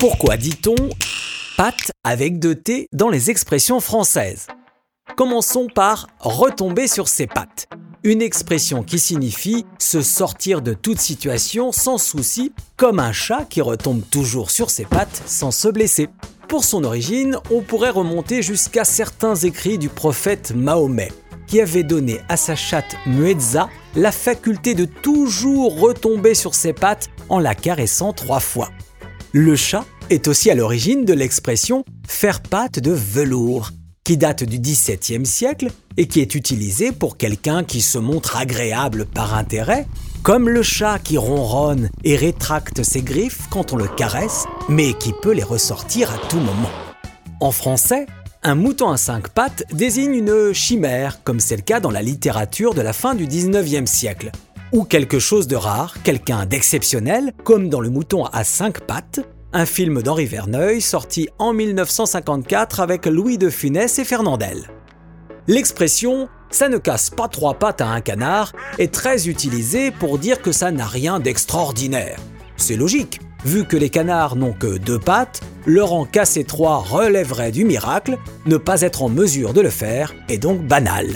Pourquoi dit-on patte avec deux T dans les expressions françaises? Commençons par retomber sur ses pattes. Une expression qui signifie se sortir de toute situation sans souci, comme un chat qui retombe toujours sur ses pattes sans se blesser. Pour son origine, on pourrait remonter jusqu'à certains écrits du prophète Mahomet, qui avait donné à sa chatte Muezza la faculté de toujours retomber sur ses pattes en la caressant trois fois. Le chat est aussi à l'origine de l'expression faire patte de velours, qui date du XVIIe siècle et qui est utilisée pour quelqu'un qui se montre agréable par intérêt, comme le chat qui ronronne et rétracte ses griffes quand on le caresse, mais qui peut les ressortir à tout moment. En français, un mouton à cinq pattes désigne une chimère, comme c'est le cas dans la littérature de la fin du XIXe siècle, ou quelque chose de rare, quelqu'un d'exceptionnel, comme dans le mouton à cinq pattes, un film d'Henri Verneuil sorti en 1954 avec Louis de Funès et Fernandel. L'expression ça ne casse pas trois pattes à un canard est très utilisée pour dire que ça n'a rien d'extraordinaire. C'est logique, vu que les canards n'ont que deux pattes, leur en casser trois relèverait du miracle, ne pas être en mesure de le faire est donc banal.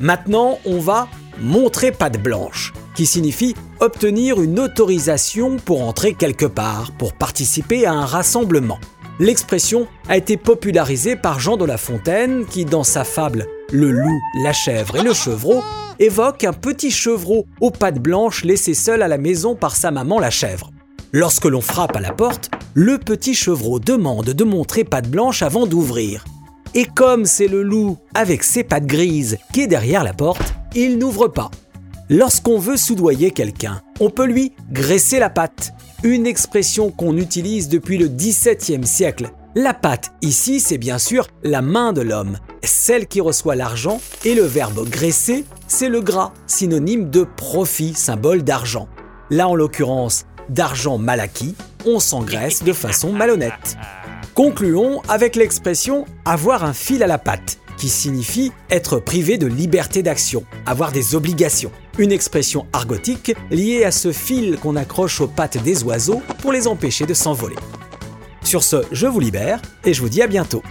Maintenant, on va montrer patte blanche qui signifie obtenir une autorisation pour entrer quelque part, pour participer à un rassemblement. L'expression a été popularisée par Jean de La Fontaine qui, dans sa fable Le loup, la chèvre et le chevreau, évoque un petit chevreau aux pattes blanches laissé seul à la maison par sa maman la chèvre. Lorsque l'on frappe à la porte, le petit chevreau demande de montrer patte blanche avant d'ouvrir. Et comme c'est le loup avec ses pattes grises qui est derrière la porte, il n'ouvre pas. Lorsqu'on veut soudoyer quelqu'un, on peut lui graisser la patte, une expression qu'on utilise depuis le XVIIe siècle. La patte ici, c'est bien sûr la main de l'homme, celle qui reçoit l'argent, et le verbe graisser, c'est le gras, synonyme de profit, symbole d'argent. Là, en l'occurrence, d'argent mal acquis, on s'engraisse de façon malhonnête. Concluons avec l'expression avoir un fil à la patte qui signifie être privé de liberté d'action, avoir des obligations. Une expression argotique liée à ce fil qu'on accroche aux pattes des oiseaux pour les empêcher de s'envoler. Sur ce, je vous libère et je vous dis à bientôt.